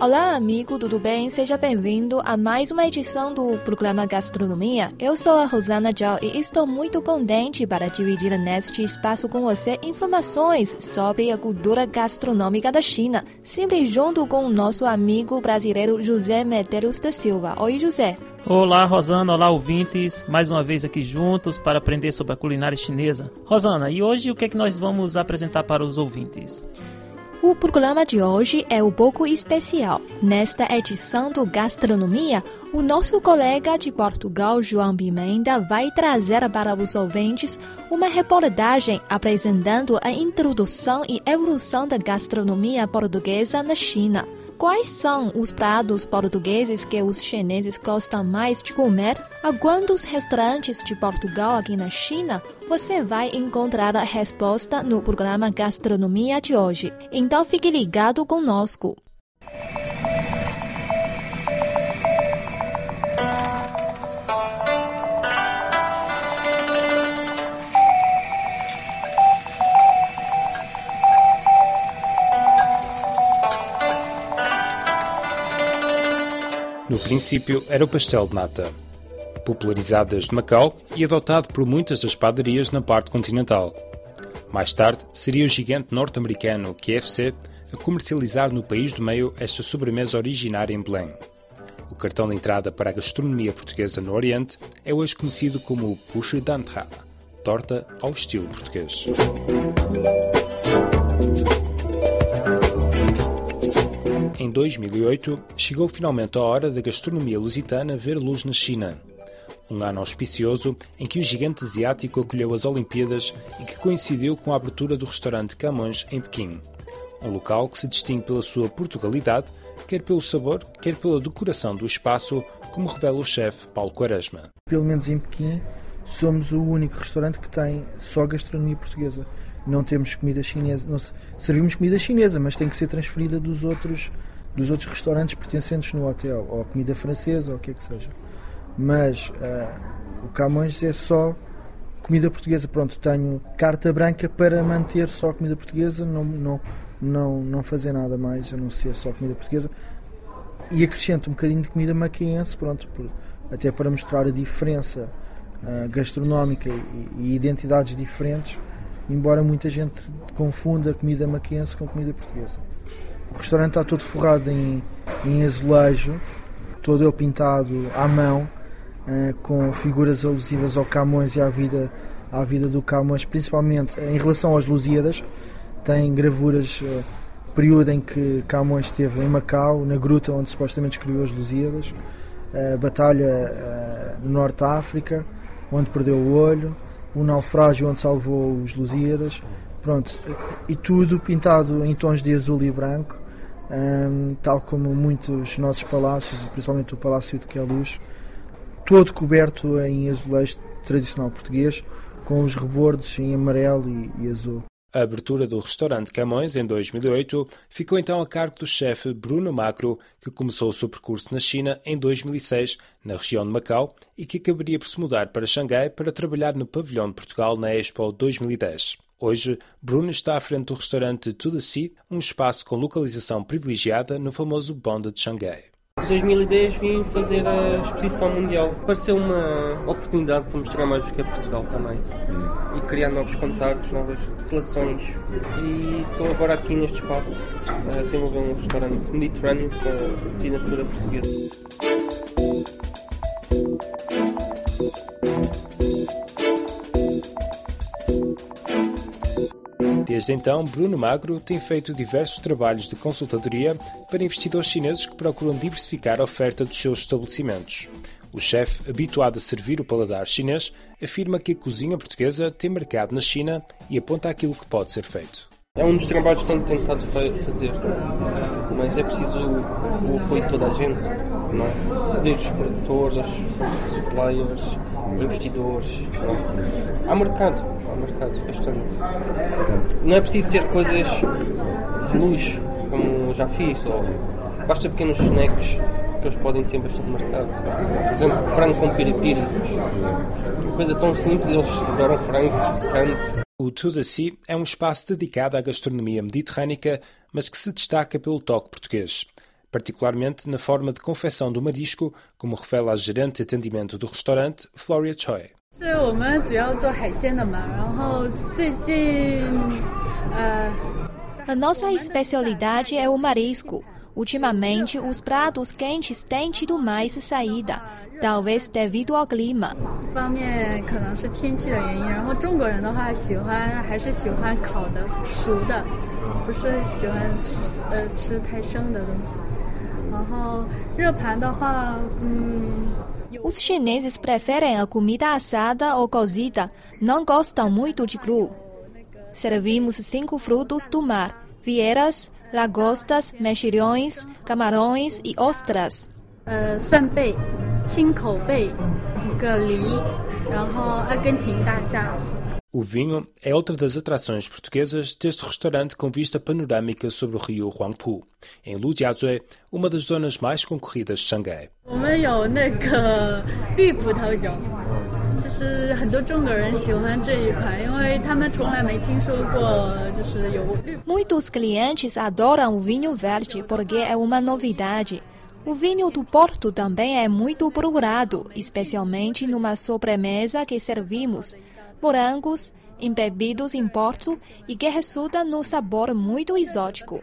Olá, amigo, tudo bem? Seja bem-vindo a mais uma edição do programa Gastronomia. Eu sou a Rosana Zhao e estou muito contente para dividir neste espaço com você informações sobre a cultura gastronômica da China, sempre junto com o nosso amigo brasileiro José Medeiros da Silva. Oi, José. Olá, Rosana. Olá, ouvintes. Mais uma vez aqui juntos para aprender sobre a culinária chinesa. Rosana, e hoje o que é que nós vamos apresentar para os ouvintes? O programa de hoje é um pouco especial. Nesta edição do Gastronomia, o nosso colega de Portugal, João Pimenta, vai trazer para os ouvintes uma reportagem apresentando a introdução e evolução da gastronomia portuguesa na China. Quais são os pratos portugueses que os chineses gostam mais de comer? Quantos restaurantes de Portugal aqui na China? Você vai encontrar a resposta no programa Gastronomia de hoje. Então fique ligado conosco. Princípio era o pastel de nata, popularizado desde Macau e adotado por muitas das padarias na parte continental. Mais tarde, seria o gigante norte-americano KFC a comercializar no país do meio esta sobremesa originária em Belém. O cartão de entrada para a gastronomia portuguesa no Oriente é hoje conhecido como Push d'Antra, torta ao estilo português. Em 2008, chegou finalmente a hora da gastronomia lusitana ver luz na China. Um ano auspicioso em que o gigante asiático acolheu as Olimpíadas e que coincidiu com a abertura do restaurante Camões em Pequim. Um local que se distingue pela sua Portugalidade, quer pelo sabor, quer pela decoração do espaço, como revela o chefe Paulo Quaresma. Pelo menos em Pequim, somos o único restaurante que tem só gastronomia portuguesa. Não temos comida chinesa, não, servimos comida chinesa, mas tem que ser transferida dos outros dos outros restaurantes pertencentes no hotel, ou comida francesa, ou o que é que seja. Mas uh, o Camões é só comida portuguesa. Pronto, tenho carta branca para manter só comida portuguesa, não, não, não, não fazer nada mais a não ser só comida portuguesa. E acrescento um bocadinho de comida maquiense, pronto, por, até para mostrar a diferença uh, gastronómica e, e, identidades diferentes, embora muita gente confunda comida maquiense com comida portuguesa. O restaurante está todo forrado em, em azulejo, todo ele pintado à mão, uh, com figuras alusivas ao Camões e à vida, à vida do Camões, principalmente em relação aos Lusíadas. Tem gravuras, uh, período em que Camões esteve em Macau, na gruta onde supostamente escreveu as Lusíadas, uh, batalha no Norte da África, onde perdeu o olho, o naufrágio onde salvou os Lusíadas, Pronto, e tudo pintado em tons de azul e branco, um, tal como muitos nossos palácios, principalmente o Palácio de Queluz, todo coberto em azulejo tradicional português, com os rebordos em amarelo e, e azul. A abertura do restaurante Camões em 2008 ficou então a cargo do chefe Bruno Macro, que começou o seu percurso na China em 2006, na região de Macau, e que acabaria por se mudar para Xangai para trabalhar no pavilhão de Portugal na Expo 2010. Hoje, Bruno está à frente do restaurante To The Sea, um espaço com localização privilegiada no famoso Bonde de Xangai. Em 2010 vim fazer a exposição mundial. Pareceu uma oportunidade para mostrar mais o que é Portugal também. E criar novos contactos, novas relações. E estou agora aqui neste espaço a desenvolver um restaurante mediterrâneo com assinatura portuguesa. Desde então, Bruno Magro tem feito diversos trabalhos de consultadoria para investidores chineses que procuram diversificar a oferta dos seus estabelecimentos. O chefe, habituado a servir o paladar chinês, afirma que a cozinha portuguesa tem mercado na China e aponta aquilo que pode ser feito. É um dos trabalhos que tenho tentado fazer, mas é preciso o apoio de toda a gente, é? desde os produtores, aos suppliers, investidores. É? Há mercado, mercado bastante. Não é preciso ser coisas de luxo, como já fiz, ou basta pequenos snacks que eles podem ter bastante mercado. Por exemplo, frango com piripiri. Uma coisa tão simples, eles adoram frango, picante. O Tudaci é um espaço dedicado à gastronomia mediterrânica, mas que se destaca pelo toque português, particularmente na forma de confecção do marisco, como revela a gerente de atendimento do restaurante, Floria Choi. 是我们主要做海鲜的嘛，然后最近呃 A nossa especialidade é o marisco. Ultimamente, os pratos quentes têm tido mais saída, talvez devido ao clima. 一方面可能是天气的原因，然后中国人的话喜欢还是喜欢烤的、熟的，不是喜欢吃呃吃太生的东西。然后热盘的话，嗯。 Os chineses preferem a comida assada ou cozida, não gostam muito de cru. Servimos cinco frutos do mar: vieiras, lagostas, mexilhões, camarões e ostras. 呃，扇贝、青口贝、蛤蜊，然后阿根廷大虾。 o vinho é outra das atrações portuguesas deste restaurante com vista panorâmica sobre o rio Huangpu, em Lujiazui, uma das zonas mais concorridas de Xangai. Muitos clientes adoram o vinho verde porque é uma novidade. O vinho do Porto também é muito procurado, especialmente numa sobremesa que servimos morangos, embebidos em porto e que resulta sabor muito exótico.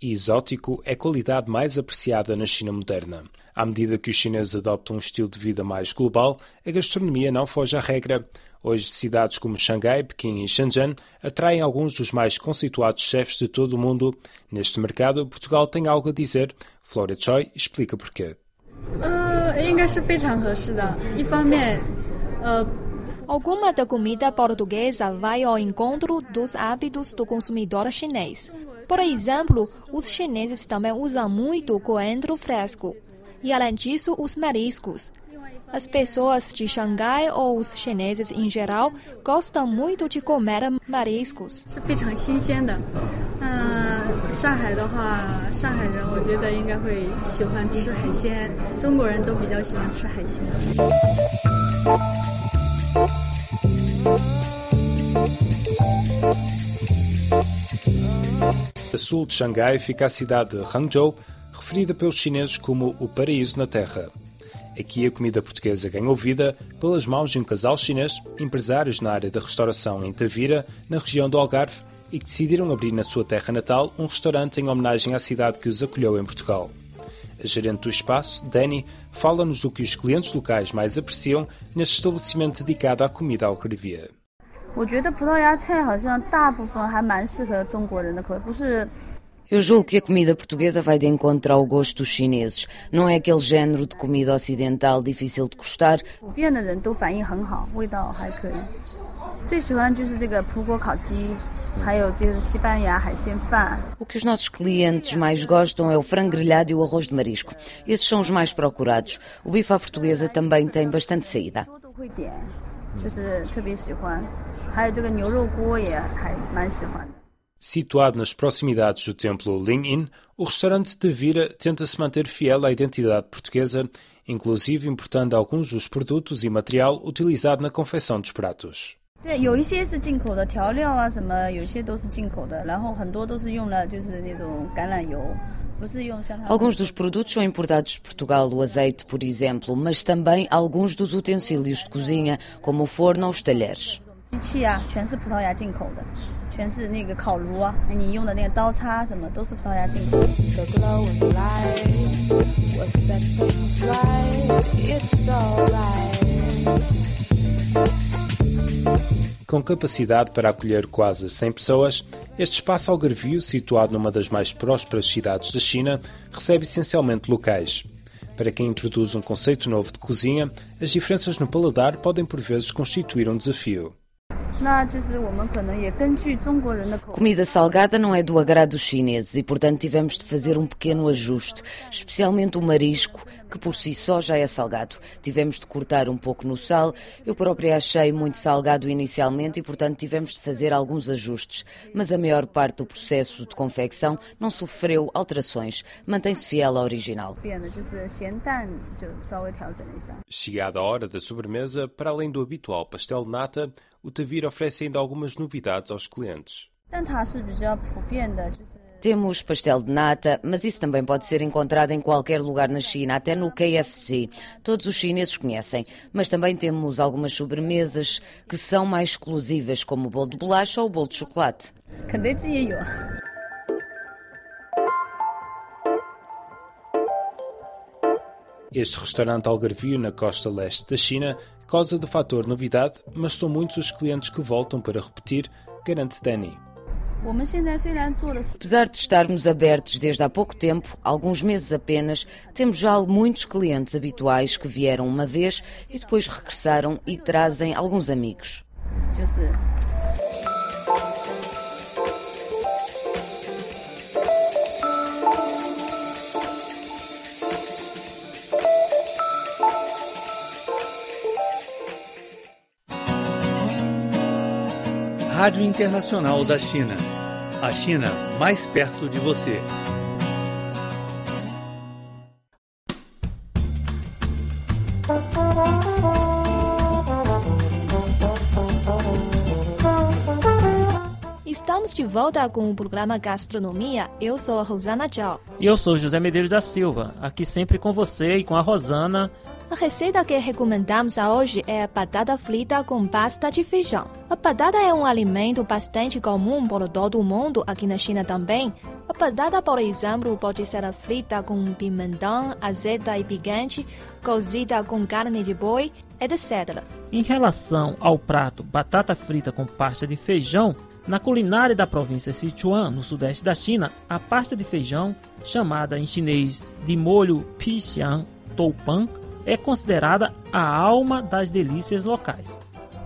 Exótico é a qualidade mais apreciada na China moderna. À medida que os chineses adoptam um estilo de vida mais global, a gastronomia não foge à regra. Hoje, cidades como Xangai, Pequim e Shenzhen atraem alguns dos mais conceituados chefes de todo o mundo. Neste mercado, Portugal tem algo a dizer Flora Choi explica porquê. Alguma da comida portuguesa vai ao encontro dos hábitos do consumidor chinês. Por exemplo, os chineses também usam muito coentro fresco. E além disso, os mariscos. As pessoas de Xangai ou os chineses em geral gostam muito de comer mariscos. A sul de Xangai fica a cidade de Hangzhou, referida pelos chineses como o paraíso na terra. Aqui a comida portuguesa ganhou vida pelas mãos de um casal chinês, empresários na área da restauração em Tavira, na região do Algarve, e que decidiram abrir na sua terra natal um restaurante em homenagem à cidade que os acolheu em Portugal. A gerente do espaço, Dani, fala-nos do que os clientes locais mais apreciam neste estabelecimento dedicado à comida algarvia. 我觉得葡萄牙菜好像大部分还蛮适合中国人的口味，不是 eu julgo que a comida portuguesa vai de encontro ao gosto dos chineses. Não é aquele género de comida ocidental difícil de gostar. O que os nossos clientes mais gostam é o frango grelhado e o arroz de marisco. Esses são os mais procurados. O bife à portuguesa também tem bastante saída. Hum. Situado nas proximidades do templo Ling In, o restaurante de Vira tenta-se manter fiel à identidade portuguesa, inclusive importando alguns dos produtos e material utilizado na confecção dos pratos. Alguns dos produtos são importados de Portugal, o azeite, por exemplo, mas também alguns dos utensílios de cozinha, como o forno ou os talheres. 机器啊，全是葡萄牙进口的，全是那个烤炉啊，你用的那个刀叉什么都是葡萄牙进口的。 The glow and light will set things right. It's alright. Com capacidade para acolher quase 100 pessoas, este espaço algarvio, situado numa das mais prósperas cidades da China, recebe essencialmente locais. Para quem introduz um conceito novo de cozinha, as diferenças no paladar podem por vezes constituir um desafio. Comida salgada não é do agrado dos chineses e, portanto, tivemos de fazer um pequeno ajuste, especialmente o marisco, que por si só já é salgado. Tivemos de cortar um pouco no sal. Eu própria achei muito salgado inicialmente e, portanto, tivemos de fazer alguns ajustes. Mas a maior parte do processo de confecção não sofreu alterações. Mantém-se fiel ao original. Chegada a hora da sobremesa, para além do habitual pastel de nata, o Tavir oferece ainda algumas novidades aos clientes. Temos pastel de nata, mas isso também pode ser encontrado em qualquer lugar na China, até no KFC. Todos os chineses conhecem. Mas também temos algumas sobremesas que são mais exclusivas, como o bolo de bolacha ou o bolo de chocolate. Este restaurante algarvio na costa leste da China causa do fator novidade, mas são muitos os clientes que voltam para repetir, garante Dani. Apesar de estarmos abertos desde há pouco tempo, alguns meses apenas, temos já muitos clientes habituais que vieram uma vez e depois regressaram e trazem alguns amigos. Rádio Internacional da China. A China mais perto de você. Estamos de volta com o programa Gastronomia. Eu sou a Rosana Zhao. E eu sou José Medeiros da Silva, aqui sempre com você e com a Rosana. A receita que recomendamos hoje é a batata frita com pasta de feijão. A batata é um alimento bastante comum por todo o mundo, aqui na China também. A batata, por exemplo, pode ser frita com pimentão, azeda e picante, cozida com carne de boi, etc. Em relação ao prato batata frita com pasta de feijão, na culinária da província Sichuan, no sudeste da China, a pasta de feijão, chamada em chinês de molho Pixian Toupan, é considerada a alma das delícias locais.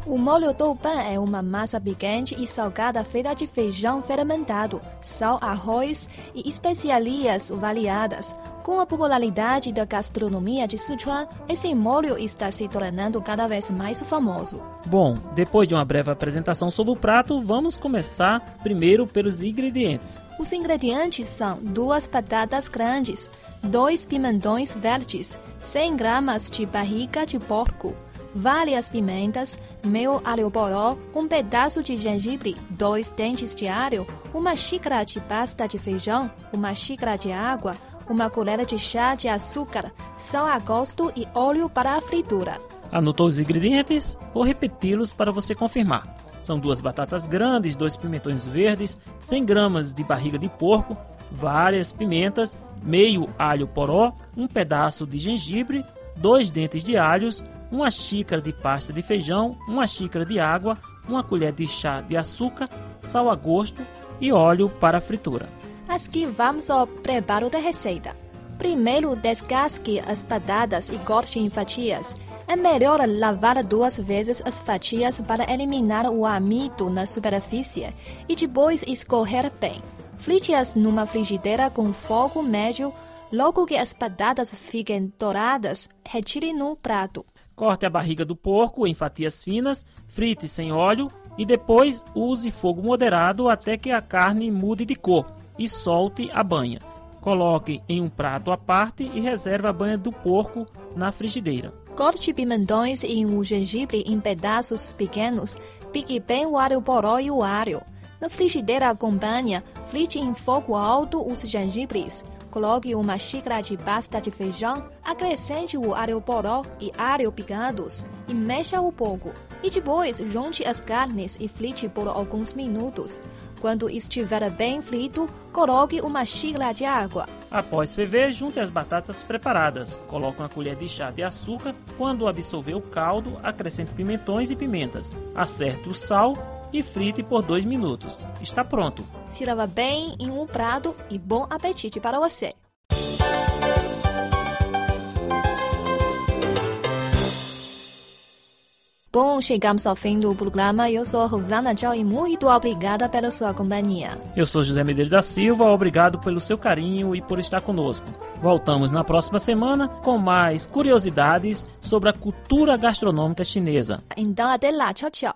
O molho douban é uma massa picante e salgada feita de feijão fermentado, sal, arroz e especiarias variadas. Com a popularidade da gastronomia de Sichuan, esse molho está se tornando cada vez mais famoso. Bom, depois de uma breve apresentação sobre o prato, vamos começar primeiro pelos ingredientes. Os ingredientes são duas batatas grandes, dois pimentões verdes, 100 gramas de barriga de porco, várias pimentas, mel alho poró, um pedaço de gengibre, dois dentes de alho, uma xícara de pasta de feijão, uma xícara de água, uma colher de chá de açúcar, sal a gosto e óleo para a fritura. Anotou os ingredientes? Vou repeti-los para você confirmar. São duas batatas grandes, dois pimentões verdes, 100 gramas de barriga de porco, várias pimentas, meio alho poró, um pedaço de gengibre, dois dentes de alhos, uma xícara de pasta de feijão, uma xícara de água, uma colher de chá de açúcar, sal a gosto e óleo para a fritura. Aqui vamos ao preparo da receita. Primeiro, descasque as batatas e corte em fatias. É melhor lavar duas vezes as fatias para eliminar o amido na superfície e depois escorrer bem. Frite-as numa frigideira com fogo médio. Logo que as batatas fiquem douradas, retire no prato. Corte a barriga do porco em fatias finas, frite sem óleo e depois use fogo moderado até que a carne mude de cor e solte a banha. Coloque em um prato à parte e reserve a banha do porco na frigideira. Corte pimentões e o gengibre em pedaços pequenos. Pique bem o alho poró e o alho. Na frigideira com banha, frite em fogo alto os gengibres. Coloque uma xícara de pasta de feijão, acrescente o alho poró e alho picados e mexa um pouco. E depois junte as carnes e frite por alguns minutos. Quando estiver bem frito, coloque uma xícara de água. Após ferver, junte as batatas preparadas. Coloque uma colher de chá de açúcar. Quando absorver o caldo, acrescente pimentões e pimentas. Acerte o sal e frite por dois minutos. Está pronto. Sirva bem em um prato e bom apetite para você. Bom, chegamos ao fim do programa. Eu sou a Rosana Zhao e muito obrigada pela sua companhia. Eu sou José Medeiros da Silva, obrigado pelo seu carinho e por estar conosco. Voltamos na próxima semana com mais curiosidades sobre a cultura gastronômica chinesa. Então, até lá. Tchau, tchau.